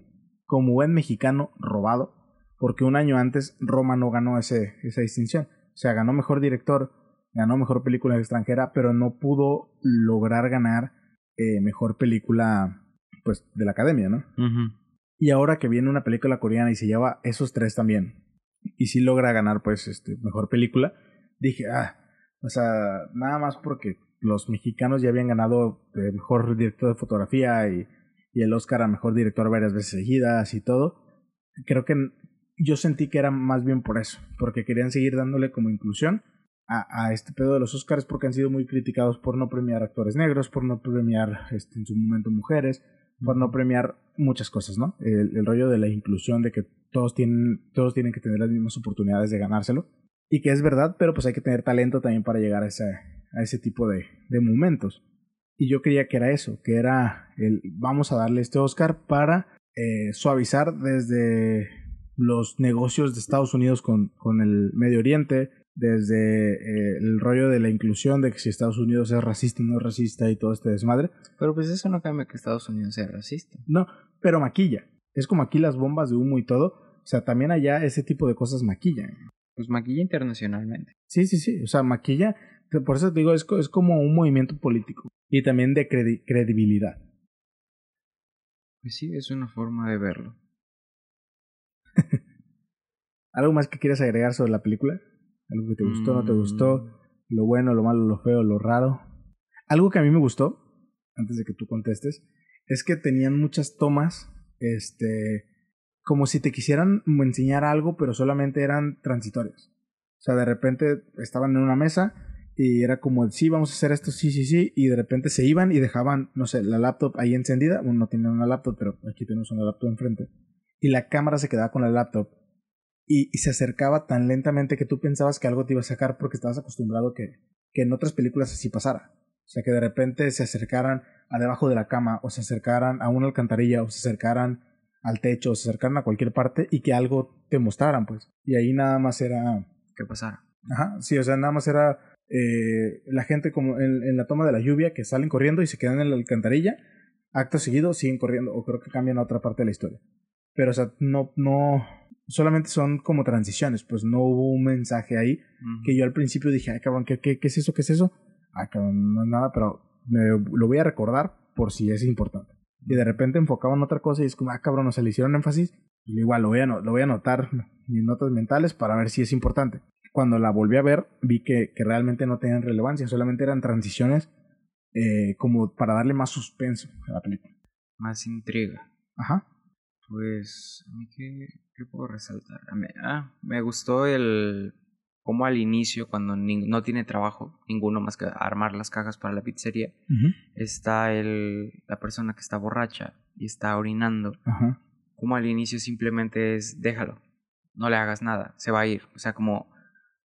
como buen mexicano robado, porque un año antes Roma no ganó ese, esa distinción. O sea, ganó mejor director, ganó mejor película extranjera, pero no pudo lograr ganar eh, mejor película, pues, de la academia, ¿no? Y ahora que viene una película coreana y se lleva esos tres también, y si logra ganar, pues, este, mejor película, dije, ah, o sea, nada más porque los mexicanos ya habían ganado mejor director de fotografía y, y el Oscar a mejor director varias veces seguidas y todo. Creo que yo sentí que era más bien por eso, porque querían seguir dándole como inclusión a, a, este pedo de los Oscars porque han sido muy criticados por no premiar actores negros, por no premiar este, en su momento mujeres, por no premiar muchas cosas, ¿no? El, el, rollo de la inclusión, de que todos tienen, todos tienen que tener las mismas oportunidades de ganárselo. Y que es verdad, pero pues hay que tener talento también para llegar a ese, a ese tipo de, de momentos. Y yo creía que era eso, que era el vamos a darle este Oscar para eh, suavizar desde los negocios de Estados Unidos con, con el Medio Oriente, desde eh, el rollo de la inclusión, de que si Estados Unidos es racista o no es racista y todo este desmadre. Pero pues eso no cambia que Estados Unidos sea racista. No, pero maquilla. Es como aquí las bombas de humo y todo. O sea, también allá ese tipo de cosas maquillan. Pues maquilla internacionalmente. Sí, sí, sí. O sea, maquilla. Por eso te digo, es, es como un movimiento político. Y también de credi credibilidad. Pues sí, es una forma de verlo. ¿Algo más que quieras agregar sobre la película? algo que te gustó, no te gustó, mm. lo bueno, lo malo, lo feo, lo raro. Algo que a mí me gustó, antes de que tú contestes, es que tenían muchas tomas, este, como si te quisieran enseñar algo, pero solamente eran transitorias. O sea, de repente estaban en una mesa y era como, sí, vamos a hacer esto, sí, sí, sí, y de repente se iban y dejaban, no sé, la laptop ahí encendida, bueno, no tienen una laptop, pero aquí tenemos una laptop enfrente, y la cámara se quedaba con la laptop y, y, se acercaba tan lentamente que tú pensabas que algo te iba a sacar porque estabas acostumbrado que, que en otras películas así pasara. O sea, que de repente se acercaran a debajo de la cama o se acercaran a una alcantarilla o se acercaran al techo o se acercaran a cualquier parte y que algo te mostraran, pues. Y ahí nada más era... ¿Qué pasara? Ajá, sí, o sea, nada más era eh, la gente como en, en, la toma de la lluvia que salen corriendo y se quedan en la alcantarilla. Acto seguido siguen corriendo o creo que cambian a otra parte de la historia. Pero, o sea, no, no, solamente son como transiciones, pues no hubo un mensaje ahí que yo al principio dije, ay cabrón, ¿qué, qué, qué es eso? ¿Qué es eso? Ay cabrón, no es nada, pero me, lo voy a recordar por si es importante. Y de repente enfocaban otra cosa y es como, ah cabrón, o se le hicieron énfasis. Y igual lo voy, a, lo voy a anotar mis notas mentales para ver si es importante. Cuando la volví a ver, vi que, que realmente no tenían relevancia, solamente eran transiciones eh, como para darle más suspenso a la película. Más intriga. Ajá. Pues, ¿a mí qué, qué puedo resaltar? ah, me gustó el como al inicio, cuando no tiene trabajo ninguno más que armar las cajas para la pizzería, está el, la persona que está borracha y está orinando. Como al inicio simplemente es déjalo, no le hagas nada, se va a ir. O sea, como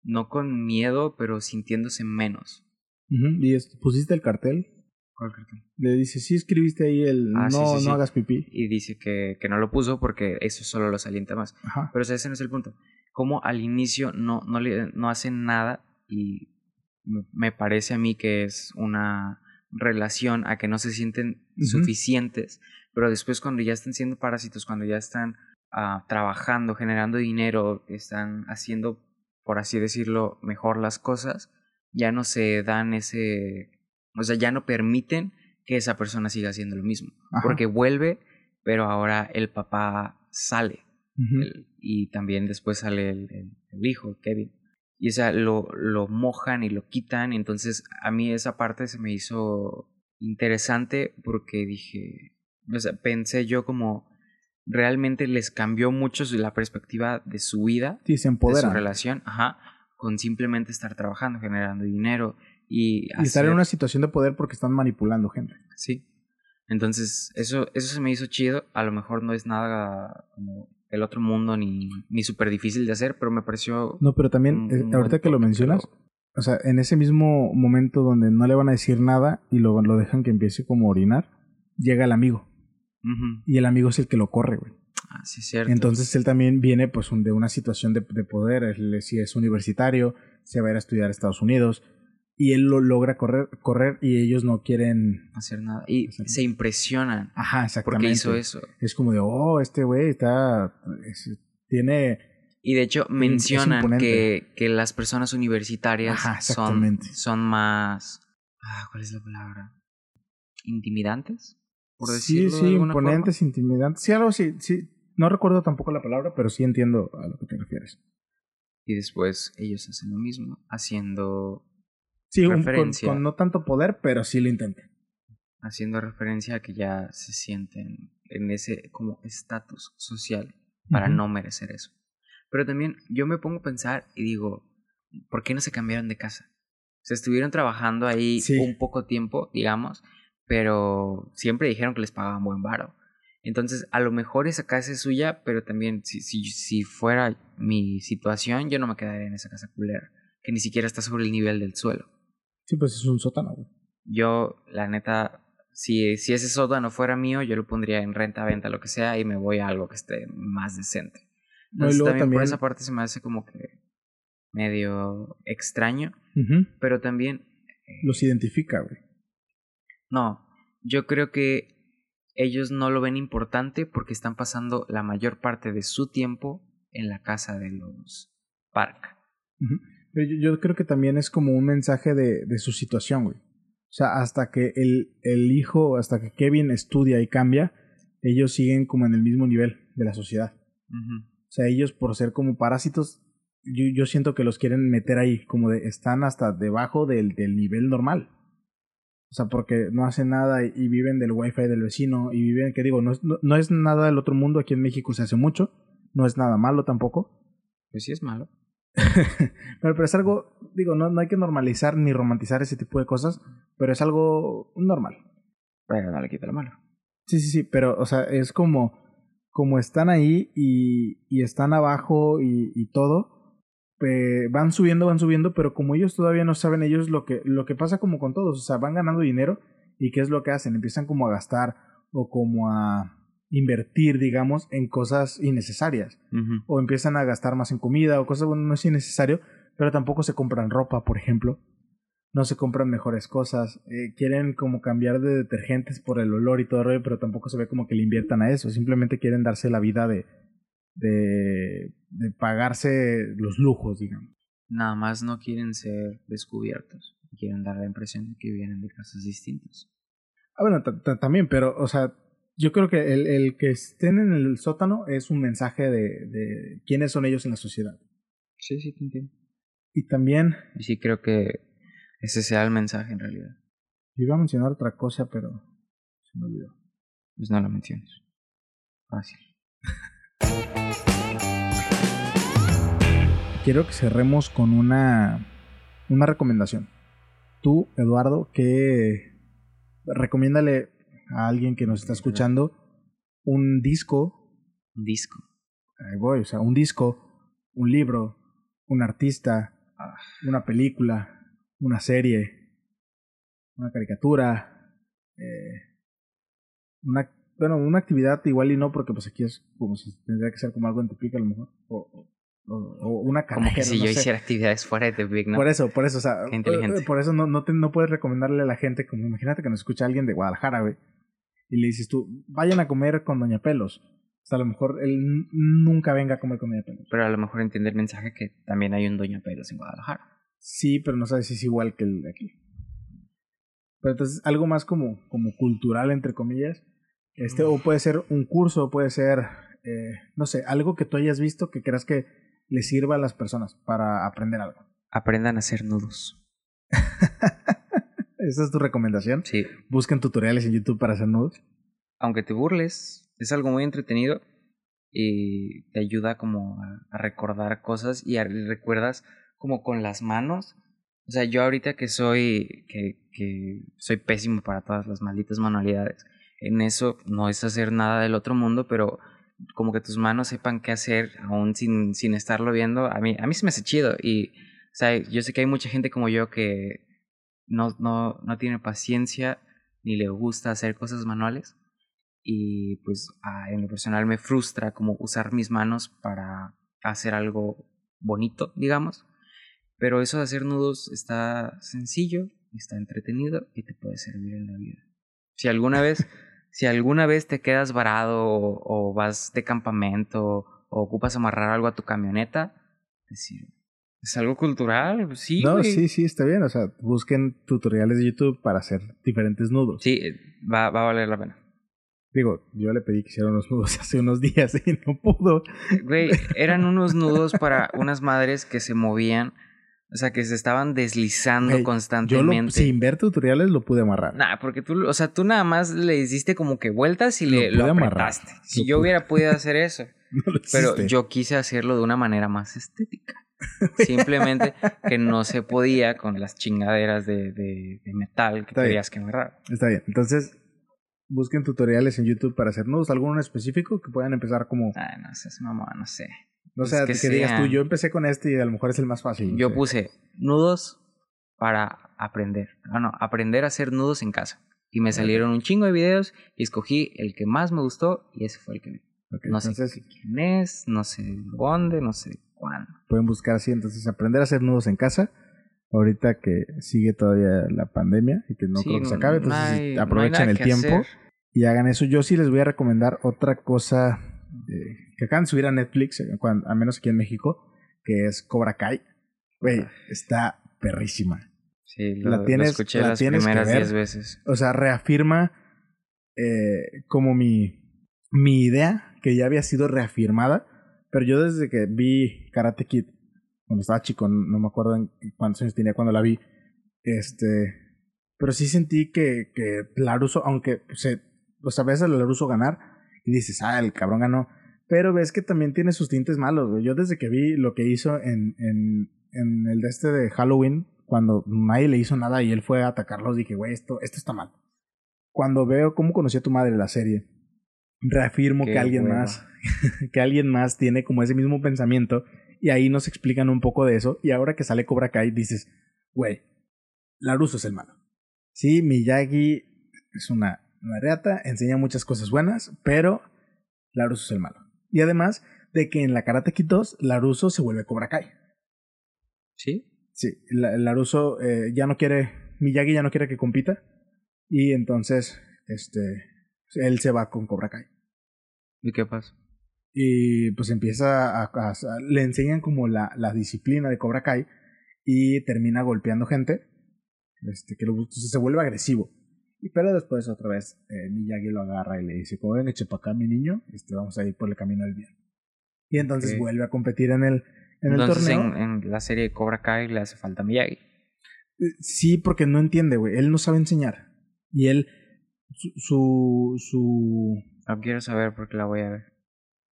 no con miedo, pero sintiéndose menos. ¿Y pusiste el cartel? ¿Cuál cartel? Le dice, sí escribiste ahí el ah, no, sí, sí, no hagas pipí. Y dice que, que, no lo puso porque eso solo lo alienta más. Ajá. Pero ese no es el punto. Como al inicio no, no, le, no hacen nada y me parece a mí que es una relación a que no se sienten uh -huh. suficientes, pero después cuando ya están siendo parásitos, cuando ya están uh, trabajando, generando dinero, están haciendo por así decirlo, mejor las cosas, ya no se dan ese, o sea, ya no permiten que esa persona siga haciendo lo mismo, porque vuelve, pero ahora el papá sale y también después sale el, el, hijo, Kevin. Y o sea, lo, lo mojan y lo quitan, entonces a mí esa parte se me hizo interesante porque dije, o sea, pensé yo como realmente les cambió mucho la perspectiva de su vida, de su relación, ajá, con simplemente estar trabajando, generando dinero y, y estar en una situación de poder porque están manipulando gente. Sí. Entonces, eso, eso se me hizo chido. A lo mejor no es nada como el otro mundo ni, ni súper difícil de hacer, pero me pareció. No, pero también, eh, ahorita que lo mencionas, o sea, en ese mismo momento donde no le van a decir nada y lo, lo dejan que empiece como a orinar, llega el amigo. Y el amigo es el que lo corre, güey. Ah, sí, cierto. Entonces él también viene pues de una situación de, de poder, él si es universitario, se va a ir a estudiar a Estados Unidos y él lo logra correr, correr y ellos no quieren hacer nada. Y se impresionan. Ajá, exactamente. Porque hizo eso. Es como de, oh, este güey está, tiene... Y de hecho mencionan que, que, las personas universitarias son, son más... Ah, ¿Cuál es la palabra? ¿Intimidantes? Sí, sí, imponentes, intimidantes. Sí, algo sí, sí. No recuerdo tampoco la palabra, pero sí entiendo a lo que te refieres. Y después ellos hacen lo mismo, haciendo sí, referencia. con, no tanto poder, pero sí lo intentan. Haciendo referencia a que ya se sienten en ese como estatus social para no merecer eso. Pero también yo me pongo a pensar y digo, ¿por qué no se cambiaron de casa? Se estuvieron trabajando ahí un poco tiempo, digamos, pero siempre dijeron que les pagaban buen varo. Entonces, a lo mejor esa casa es suya, pero también si, si, si fuera mi situación, yo no me quedaría en esa casa culera, que ni siquiera está sobre el nivel del suelo. Sí, pues es un sótano, Yo, la neta, si, si ese sótano fuera mío, yo lo pondría en renta, venta, lo que sea, y me voy a algo que esté más decente. Entonces, también, por esa parte se me hace como que medio extraño, pero también... Eh, Los identifica, güey. No, yo creo que ellos no lo ven importante porque están pasando la mayor parte de su tiempo en la casa de los Park. yo, creo que también es como un mensaje de, de su situación, güey. O sea, hasta que el, el, hijo, hasta que Kevin estudia y cambia, ellos siguen como en el mismo nivel de la sociedad. O sea, ellos por ser como parásitos, yo, yo, siento que los quieren meter ahí, como de, están hasta debajo del, del nivel normal. O sea, porque no hacen nada y, viven del wifi del vecino y viven, que digo, no es, no, es nada del otro mundo, aquí en México se hace mucho, no es nada malo tampoco. Pues sí es malo. pero, pero es algo, digo, no, no hay que normalizar ni romantizar ese tipo de cosas, pero es algo normal. Pero no le quita lo malo. Sí, sí, sí, pero, o sea, es como, como están ahí y, y están abajo y, y todo, van subiendo, van subiendo, pero como ellos todavía no saben ellos lo que, lo que pasa como con todos, o sea, van ganando dinero y qué es lo que hacen, empiezan como a gastar o como a invertir, digamos, en cosas innecesarias, o empiezan a gastar más en comida o cosas, bueno, no es innecesario, pero tampoco se compran ropa, por ejemplo, no se compran mejores cosas, eh, quieren como cambiar de detergentes por el olor y todo el rollo, pero tampoco se ve como que le inviertan a eso, simplemente quieren darse la vida de, de, de pagarse los lujos, digamos. Nada más no quieren ser descubiertos, quieren dar la impresión de que vienen de casas distintas. Ah, bueno, también, pero, o sea, yo creo que el, el, que estén en el sótano es un mensaje de, de quiénes son ellos en la sociedad. Sí, sí, te entiendo. Y también... Y sí creo que ese sea el mensaje en realidad. Iba a mencionar otra cosa, pero se me olvidó. Pues no lo menciones. Fácil. quiero que cerremos con una, una recomendación. Tú, Eduardo, que recomiéndale a alguien que nos está escuchando un disco. Un disco. Ahí voy, o sea, un disco, un libro, un artista, ah. una película, una serie, una caricatura, eh, una, bueno, una actividad igual y no, porque pues aquí es como si tendría que ser como algo en tu pica a lo mejor, o, o, una carrera. Como que si yo hiciera actividades fuera de Tepic, ¿no? Por eso, por eso, o sea, eh, por eso no, no, te, no puedes recomendarle a la gente, como imagínate que nos escucha alguien de Guadalajara, güey, y le dices tú, vayan a comer con Doña Pelos, O sea, a lo mejor él nunca venga a comer comida de pelos. Pero a lo mejor entiende el mensaje que también hay un Doña Pelos en Guadalajara. Sí, pero no sabes si es igual que el de aquí. Pero entonces, algo más como, como cultural, entre comillas. Este, o puede ser un curso, puede ser, eh, no sé, algo que tú hayas visto que creas que le sirva a las personas para aprender algo. Aprendan a hacer nudos. ¿Esa es tu recomendación? Sí. Busquen tutoriales en YouTube para hacer nudos. Aunque te burles, es algo muy entretenido y te ayuda como a, recordar cosas y recuerdas como con las manos. O sea, yo ahorita que soy, que, que soy pésimo para todas las malditas manualidades, en eso no es hacer nada del otro mundo, pero como que tus manos sepan qué hacer aún sin, sin estarlo viendo, a mí, a mí se me hace chido. Y, o sea, yo sé que hay mucha gente como yo que no, no, no tiene paciencia ni le gusta hacer cosas manuales. Y pues en lo personal me frustra como usar mis manos para hacer algo bonito, digamos. Pero eso de hacer nudos está sencillo, está entretenido y te puede servir en la vida. Si alguna vez si alguna vez te quedas varado o, vas de campamento o ocupas amarrar algo a tu camioneta, decir, es algo cultural, pues sí. No, sí, sí, está bien. O sea, busquen tutoriales de YouTube para hacer diferentes nudos. Sí, va, va a valer la pena. Digo, yo le pedí que hiciera unos nudos hace unos días y no pudo. Güey, eran unos nudos para unas madres que se movían o sea, que se estaban deslizando constantemente. Yo sin ver tutoriales lo pude amarrar. Nah, porque tú, o sea, tú nada más le hiciste como que vueltas y le lo apretaste. Si yo hubiera podido hacer eso. pero yo quise hacerlo de una manera más estética. Simplemente que no se podía con las chingaderas de, de, metal que querías que amarrar. Está bien. Entonces, busquen tutoriales en YouTube para hacer nudos. ¿Alguno específico que puedan empezar como. Ay, no sé, mamá, no sé. No sé, que, digas tú, yo empecé con este y a lo mejor es el más fácil. Yo puse nudos para aprender. Ah, no, aprender a hacer nudos en casa. Y me salieron un chingo de videos y escogí el que más me gustó y ese fue el que vi. no sé quién es, no sé dónde, no sé cuándo. Pueden buscar así, entonces aprender a hacer nudos en casa. Ahorita que sigue todavía la pandemia y que no creo que se acabe, entonces aprovechen el tiempo y hagan eso. Yo sí les voy a recomendar otra cosa que acaban de subir a Netflix, eh, al menos aquí en México, que es Cobra Kai. Güey, está perrísima. Sí, la tienes, escuché las primeras 10 veces. O sea, reafirma eh, como mi, mi idea, que ya había sido reafirmada, pero yo desde que vi Karate Kid, cuando estaba chico, no me acuerdo en cuántos años tenía cuando la vi, este, pero sí sentí que, que Laruso, aunque se, sea, a veces Laruso ganar, y dices, ah, el cabrón ganó. Pero ves que también tiene sus tintes malos, güey. Yo desde que vi lo que hizo en, en, en el de este de Halloween, cuando nadie le hizo nada y él fue a atacarlos, dije, güey, esto, esto está mal. Cuando veo cómo conocí a tu madre la serie, reafirmo que alguien más, que alguien más tiene como ese mismo pensamiento y ahí nos explican un poco de eso y ahora que sale Cobra Kai dices, güey, Laruso es el malo. Sí, Miyagi es una una reata, enseña muchas cosas buenas, pero Laruso es el malo. Y además de que en la Karate Kid 2, Laruso se vuelve Cobra Kai. ¿Sí? Sí, Laruso eh, ya no quiere, Miyagi ya no quiere que compita, y entonces, este, él se va con Cobra Kai. ¿Y qué pasa? Y pues empieza a, le enseñan como la, la, disciplina de Cobra Kai y termina golpeando gente, este, que se vuelve agresivo. Pero después otra vez eh, Miyagi lo agarra y le dice, como ven, eche para acá mi niño, este, vamos a ir por el camino del bien. Y entonces vuelve a competir en el, en el torneo. En, en la serie Cobra Kai le hace falta Miyagi. Eh, sí, porque no entiende, güey. Él no sabe enseñar. Y él, su, su, No quiero saber porque la voy a ver.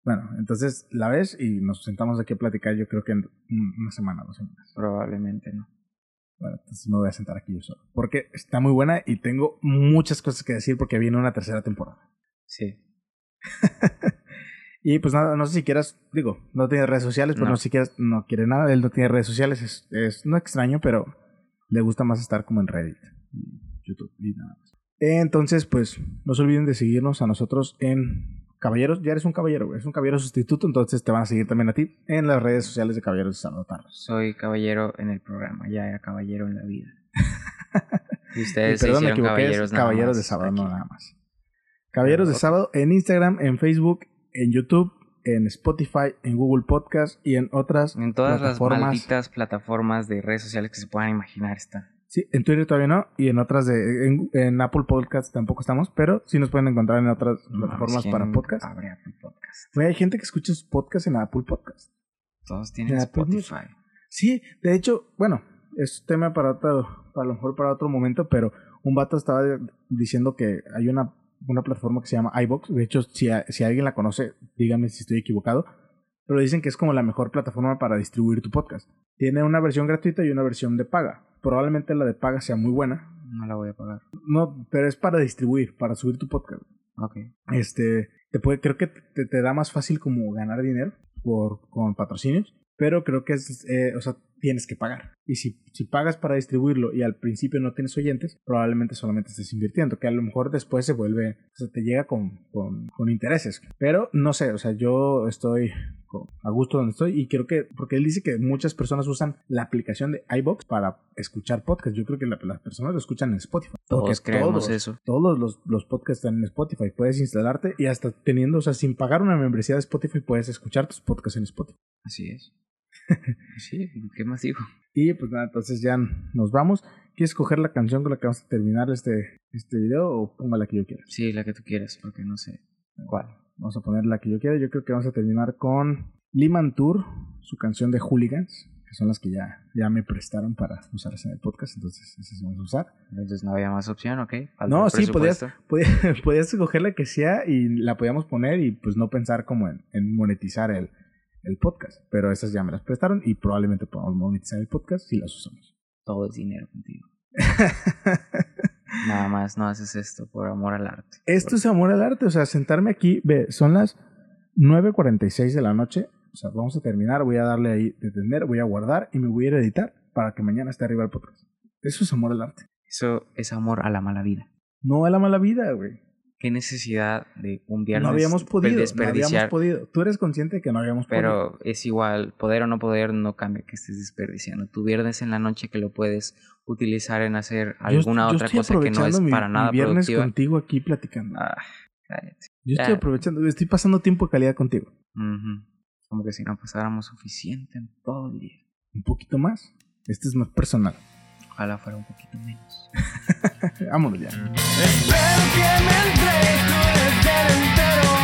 Bueno, entonces la ves y nos sentamos aquí a platicar yo creo que en una semana, dos semanas. Probablemente no. Bueno, entonces me voy a sentar aquí yo solo. Porque está muy buena y tengo muchas cosas que decir porque viene una tercera temporada. Sí. y pues nada, no sé si quieras, digo, no tiene redes sociales, pero no, sé si quieras, no quiere nada, él no tiene redes sociales, es, es no extraño, pero le gusta más estar como en Reddit, YouTube y nada más. Entonces, pues no se olviden de seguirnos a nosotros en Caballeros, ya eres un caballero, Es un caballero sustituto, entonces te van a seguir también a ti en las redes sociales de Caballeros de Sábado Soy caballero en el programa, ya era caballero en la vida. y ustedes se caballeros, caballeros de Sábado, no nada más. Caballeros de Sábado en Instagram, en Facebook en YouTube, en Spotify, en Google Podcast y en otras En todas las malditas plataformas de redes sociales que se puedan imaginar están. Sí, en Twitter todavía no y en otras de en, en Apple Podcast tampoco estamos, pero sí nos pueden encontrar en otras plataformas ¿quién para podcast. abre Apple Podcast? Hay gente que escucha sus podcasts en Apple Podcast. Todos tienen pues, Spotify. Sí, de hecho, bueno, es tema para otro, para lo mejor para otro momento, pero un vato estaba diciendo que hay una, una plataforma que se llama iBox. De hecho, si, a- si alguien la conoce, díganme si estoy equivocado. Pero dicen que es como la mejor plataforma para distribuir tu podcast. Tiene una versión gratuita y una versión de paga. Probablemente la de paga sea muy buena. No la voy a pagar. No, pero es para distribuir, para subir tu podcast. Ok. Este, te puede, creo que te, te da más fácil como ganar dinero por, con patrocinios, pero creo que es, eh, o sea, tienes que pagar. Y si, si pagas para distribuirlo y al principio no tienes oyentes, probablemente solamente estés invirtiendo, que a lo mejor después se vuelve, o sea, te llega con, con, con intereses. Pero no sé, o sea, yo estoy a gusto donde estoy y creo que, porque él dice que muchas personas usan la aplicación de iBox para escuchar podcast. Yo creo que la- las personas lo escuchan en Spotify. Todos creemos todos- eso. todos los, los podcasts están en Spotify. Puedes instalarte y hasta teniendo, o sea, sin pagar una membresía de Spotify, puedes escuchar tus podcasts en Spotify. Así es. Sí, ¿qué más digo? Y pues nada, entonces ya nos vamos. ¿Quieres escoger la canción con la que vamos a terminar este, este video o ponga la que yo quiera? Sí, la que tú quieras, porque no sé cuál. Vamos a poner la que yo quiera. Yo creo que vamos a terminar con Liman Tour, su canción de Hooligans, que son las que ya, ya me prestaron para usarlas en el podcast. Entonces, esas vamos a usar. Entonces no había más opción, ¿ok? Falta No, sí, podías, podías, podías escoger la que sea y la podíamos poner y pues no pensar como en, en monetizar el, el podcast. Pero esas ya me las prestaron y probablemente podamos monetizar el podcast si las usamos. Todo es dinero contigo. Nada más no haces esto por amor al arte. Esto es amor al arte, o sea, sentarme aquí, ve, son las 9.46 de la noche, o sea, vamos a terminar, voy a darle ahí detener, voy a guardar y me voy a ir a editar para que mañana esté arriba el podcast. Eso es amor al arte. Eso es amor a la mala vida. No a la mala vida, güey. ¿Qué necesidad de un viernes No habíamos podido, no desperdiciar? habíamos podido. Tú eres consciente de que no habíamos podido. Pero es igual, poder o no poder no cambia que estés desperdiciando. Tu viernes en la noche que lo puedes utilizar en hacer alguna yo otra cosa que no es mi- para mi nada viernes productiva. contigo aquí platicando. Ah, cállate. Yo estoy Ya. aprovechando, estoy pasando tiempo de calidad contigo. Como que si no pasáramos suficiente en todo el día. Un poquito más. Este es más personal. Ojalá fuera un poquito menos. Vámonos ya. Espero que me entregues con el entero